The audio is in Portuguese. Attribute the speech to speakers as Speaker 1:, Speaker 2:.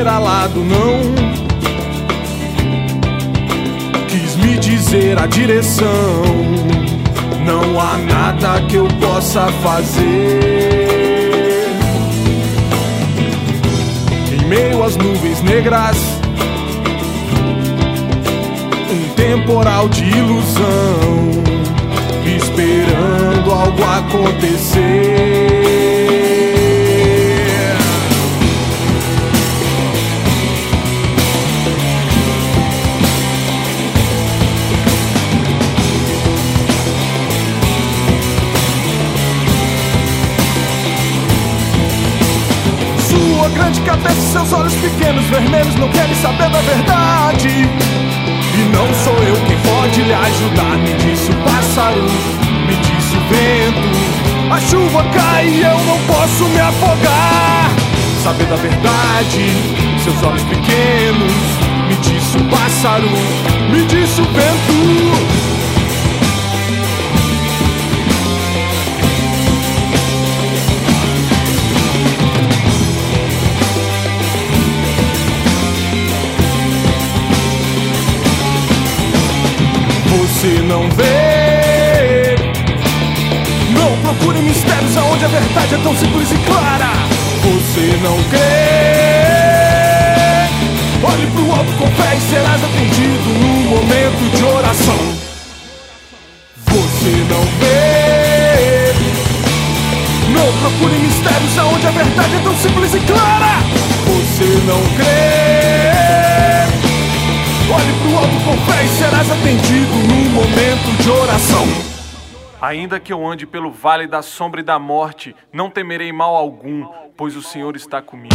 Speaker 1: ser alado, não. Quis me dizer a direção. Não há nada que eu possa fazer. Em meio às nuvens negras, um temporal de ilusão, esperando algo acontecer. Grande cabeça seus olhos pequenos vermelhos não querem saber da verdade. E não sou eu quem pode lhe ajudar. Me disse o pássaro, me disse o vento. A chuva cai e eu não posso me afogar. Saber da verdade, seus olhos pequenos. Me disse o pássaro, me disse o vento. Você não vê. Não procure mistérios aonde a verdade é tão simples e clara. Você não crê. Olhe pro alto com fé e serás atendido num momento de oração. Você não vê. Não procure mistérios aonde a verdade é tão simples e clara. Você não crê. Olhe pro alto com fé e serás atendido oração.
Speaker 2: Ainda que eu ande pelo vale da sombra e da morte, não temerei mal algum, pois o Senhor está comigo.